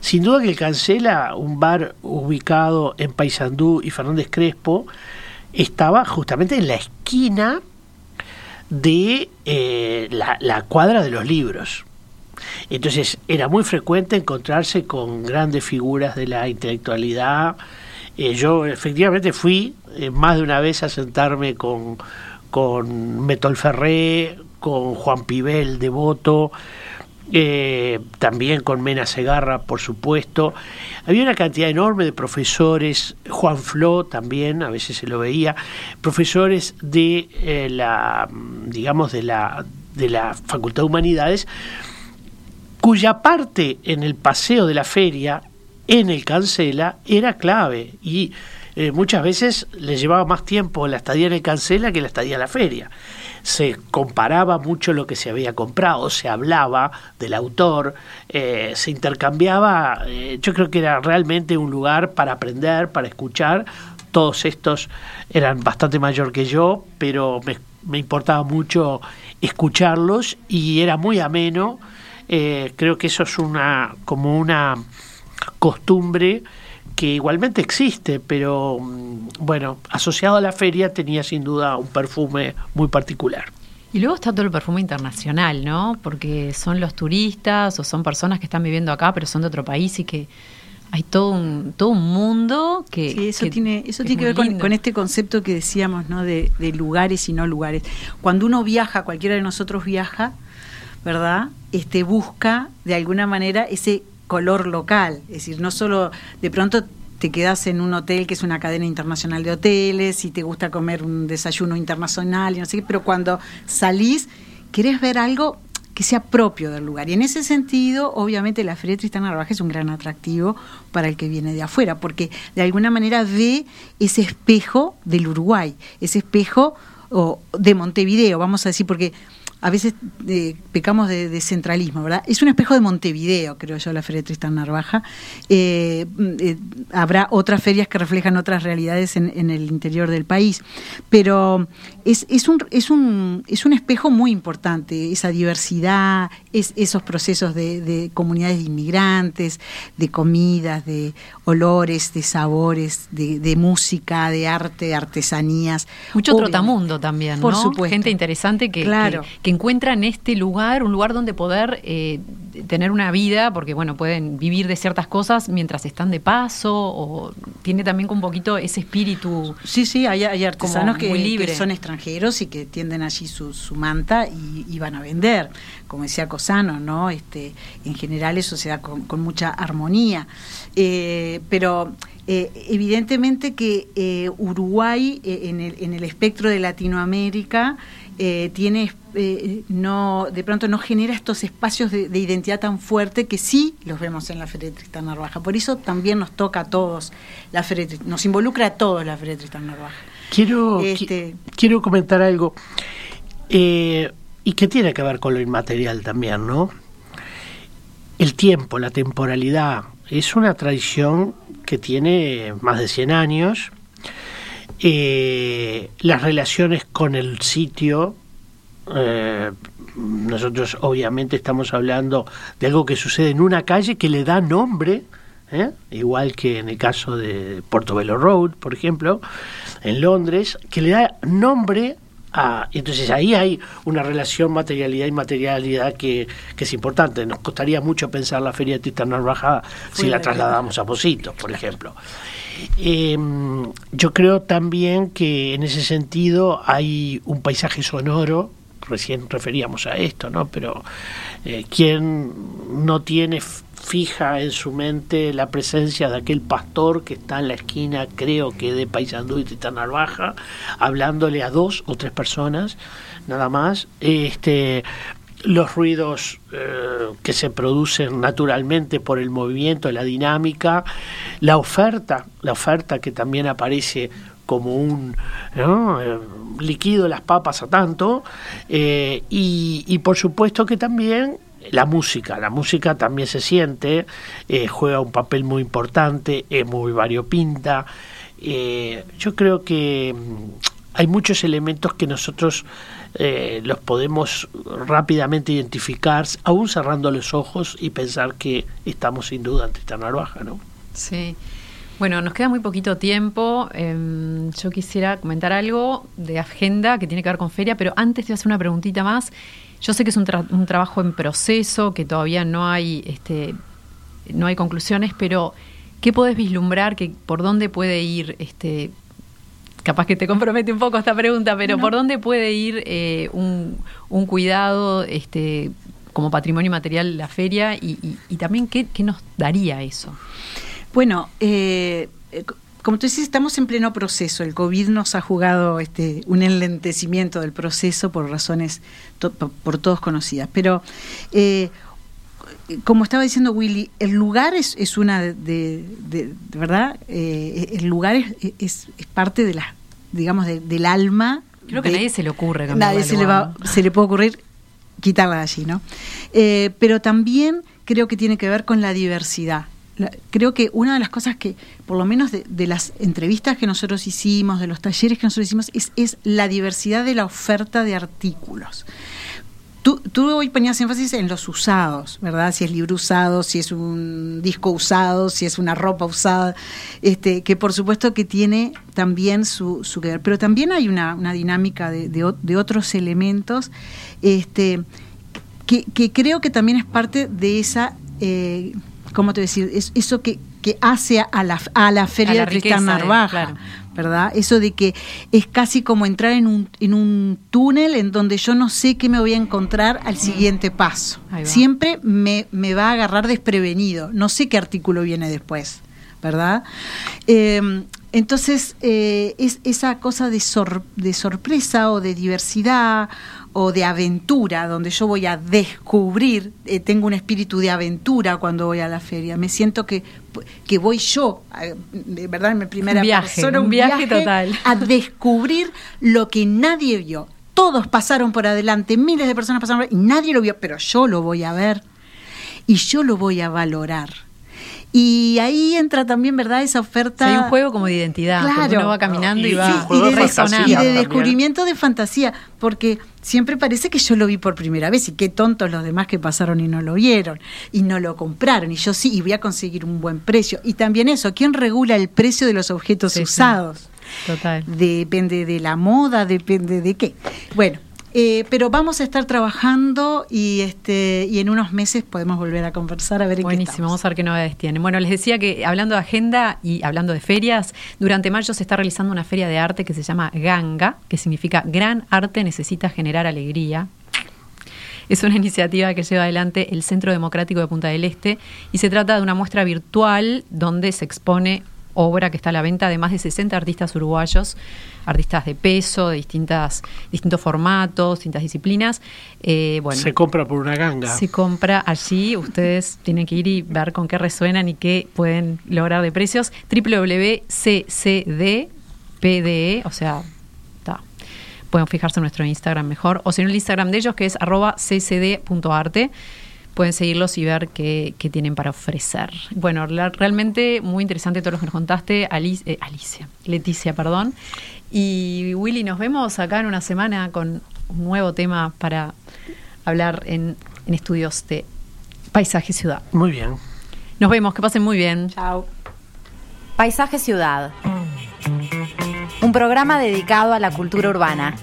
Sin duda que el Cancela, un bar ubicado en Paysandú y Fernández Crespo, estaba justamente en la esquina de eh, la cuadra de los libros. Entonces era muy frecuente encontrarse con grandes figuras de la intelectualidad. Eh, yo efectivamente fui eh, más de una vez a sentarme con, con Metol Ferré, con Juan Pibel, devoto, eh, también con Mena Segarra, por supuesto. Había una cantidad enorme de profesores, Juan Flo también, a veces se lo veía, profesores de la, digamos, de la, de la Facultad de Humanidades, cuya parte en el paseo de la feria, en el Cancela, era clave y eh, muchas veces le llevaba más tiempo la estadía en el Cancela que la estadía en la feria. Se comparaba mucho lo que se había comprado, se hablaba del autor, eh, se intercambiaba, eh, yo creo que era realmente un lugar para aprender, para escuchar. Todos estos eran bastante mayor que yo, pero me, me importaba mucho escucharlos y era muy ameno. Eh, creo que eso es una como una costumbre que igualmente existe, pero mm, bueno, asociado a la feria tenía sin duda un perfume muy particular. Y luego está todo el perfume internacional, ¿no? Porque son los turistas o son personas que están viviendo acá, pero son de otro país y que hay todo un, todo un mundo que. Sí, eso que- tiene, eso que tiene es que ver con, con este concepto que decíamos, ¿no? De, de lugares y no lugares. Cuando uno viaja, cualquiera de nosotros viaja, ¿verdad? Este busca de alguna manera ese color local. Es decir, no solo de pronto te quedas en un hotel que es una cadena internacional de hoteles y te gusta comer un desayuno internacional y no sé qué, pero cuando salís, querés ver algo que sea propio del lugar. Y en ese sentido, obviamente, la Feria Tristán Narvaja es un gran atractivo para el que viene de afuera, porque de alguna manera ve ese espejo del Uruguay, ese espejo de Montevideo, vamos a decir, porque a veces eh, pecamos de, de centralismo, ¿verdad? Es un espejo de Montevideo, creo yo, la Feria de Tristán Narvaja. Eh, eh, habrá otras ferias que reflejan otras realidades en el interior del país, pero es, es, un, es, un, es un espejo muy importante, esa diversidad, es, esos procesos de, de comunidades de inmigrantes, de comidas, de olores, de sabores, de, de música, de arte, de artesanías. Mucho trotamundo también, Por ¿no? supuesto. Gente interesante que, Claro. que, que encuentra en este lugar un lugar donde poder eh, tener una vida, porque bueno, pueden vivir de ciertas cosas mientras están de paso, o tiene también un poquito ese espíritu. Sí, sí, hay, hay artesanos que, muy libre. que son extranjeros y que tienden allí su, su manta y, y van a vender. Como decía Cosano, ¿no? Este, en general eso se da con, con mucha armonía. Eh, pero eh, evidentemente que eh, Uruguay, en, el, en el espectro de Latinoamérica, eh, tiene eh, no de pronto no genera estos espacios de, de identidad tan fuerte que sí los vemos en la Feria de Tristán Narvaja. Por eso también nos toca a todos la Feria de nos involucra a todos la Feria de Tristán Narvaja. Quiero, Este- qui- quiero comentar algo, eh, y que tiene que ver con lo inmaterial también, ¿no? El tiempo, la temporalidad, es una tradición que tiene más de 100 años. Eh, las relaciones con el sitio, eh, nosotros obviamente estamos hablando de algo que sucede en una calle que le da nombre, ¿eh? igual que en el caso de Portobello Road, por ejemplo, en Londres, que le da nombre a... Entonces ahí hay una relación materialidad y materialidad que, que es importante. Nos costaría mucho pensar la Feria de Tristán Narvaja si la trasladamos a Positos, por ejemplo. Eh, yo creo también que en ese sentido hay un paisaje sonoro, recién referíamos a esto, ¿no? Pero eh, quien no tiene fija en su mente la presencia de aquel pastor que está en la esquina, creo que de Paysandú y Titán Narvaja, hablándole a dos o tres personas, nada más, este los ruidos eh, que se producen naturalmente por el movimiento, la dinámica, la oferta, la oferta que también aparece como un ¿no? Eh, líquido las papas a tanto, eh, y, y por supuesto que también la música, la música también se siente, juega un papel muy importante, es muy variopinta. Yo creo que mm, hay muchos elementos que nosotros eh, los podemos rápidamente identificar, aún cerrando los ojos y pensar que estamos sin duda ante esta narvaja, ¿no? Sí. Bueno, nos queda muy poquito tiempo. Em, yo quisiera comentar algo de agenda que tiene que ver con feria, pero antes te voy a hacer una preguntita más. Yo sé que es un, tra- un trabajo en proceso, que todavía no hay, este, no hay conclusiones, pero ¿qué podés vislumbrar? Que, ¿Por dónde puede ir? Este, capaz que te compromete un poco esta pregunta, pero ¿por dónde puede ir eh, un, un cuidado este, como patrimonio material la feria? Y, y- y también, ¿qué, ¿qué nos daría eso? Bueno, eh, eh, co- como tú dices, estamos en pleno proceso. El COVID nos ha jugado este, un enlentecimiento del proceso por razones to- por, por todos conocidas. Pero, eh, como estaba diciendo Willy, el lugar es, es una de, de- de- de verdad, eh, el lugar es, es- es parte de la, digamos, de- del alma. Creo que a nadie se le ocurre cambiar Nadie se le, va, se le puede ocurrir quitarla de allí, ¿no? Eh, pero también creo que tiene que ver con la diversidad. La- creo que una de las cosas que, por lo menos de, de las entrevistas que nosotros hicimos, de los talleres que nosotros hicimos, es, es la diversidad de la oferta de artículos. Tú, tú hoy ponías énfasis en los usados, ¿verdad? Si es libro usado, si es un disco usado, si es una ropa usada, este, que por supuesto que tiene también su, su que ver. Pero también hay una, una dinámica de, de otros elementos este, que, que creo que también es parte de esa, eh, ¿cómo te voy a decir? Es, eso que, que hace a la, a la feria A la de Tristán de- Narvaja. claro. ¿Verdad? Eso de que es casi como entrar en un, en un túnel en donde yo no sé qué me voy a encontrar al siguiente paso. Siempre me, me va a agarrar desprevenido. No sé qué artículo viene después, ¿verdad? Eh, entonces, eh, es esa cosa de, sor- de sorpresa o de diversidad o de aventura, donde yo voy a descubrir, eh, tengo un espíritu de aventura cuando voy a la feria. Me siento que, que voy yo, eh, de verdad, en mi primera Un viaje, persona, un viaje total. a descubrir lo que nadie vio. Todos pasaron por adelante, miles de personas pasaron por y nadie lo vio, pero yo lo voy a ver y yo lo voy a valorar. Y ahí entra también, ¿verdad? Esa oferta. Sí, hay un juego como de identidad, porque Claro. uno va caminando Y- y, y va juego de resonando. y de descubrimiento de fantasía, porque siempre parece que yo lo vi por primera vez y qué tontos los demás que pasaron y no lo vieron y no lo compraron y yo sí y voy a conseguir un buen precio y también eso, ¿quién regula el precio de los objetos Sí, sí. usados? Total. Depende de la moda, depende de qué. Bueno, eh, pero vamos a estar trabajando y este y en unos meses podemos volver a conversar a ver en qué Buenísimo, estamos. vamos a ver qué novedades tienen. Bueno, les decía que hablando de agenda y hablando de ferias, durante mayo se está realizando una feria de arte que se llama Ganga, que significa Gran Arte Necesita Generar Alegría. Es una iniciativa que lleva adelante el Centro Democrático de Punta del Este y se trata de una muestra virtual donde se expone obra que está a la venta de más de 60 artistas uruguayos, artistas de peso, de distintas, distintos formatos, distintas disciplinas. Eh, bueno, Se compra por una ganga. se compra allí, ustedes tienen que ir y ver con qué resuenan y qué pueden lograr de precios. www.ccdpde, o sea, está. Pueden fijarse en nuestro Instagram mejor, o si no el Instagram de ellos que es arroba ccd.arte. Pueden seguirlos y ver qué, qué tienen para ofrecer. Bueno, la- realmente muy interesante todo lo que nos contaste, Alice- eh, Alicia, Leticia, perdón. Y Willy, nos vemos acá en una semana con un nuevo tema para hablar en, en estudios de paisaje y ciudad. Muy bien. Nos vemos, que pasen muy bien. Chao. Paisaje Ciudad. Un programa dedicado a la cultura urbana.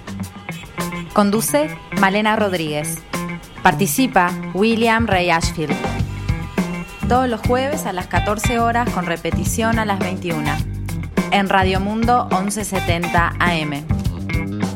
Conduce Malena Rodríguez. Participa William Ray Ashfield. Todos los jueves a las 14 horas con repetición a las 21. En Radio Mundo 1170 AM.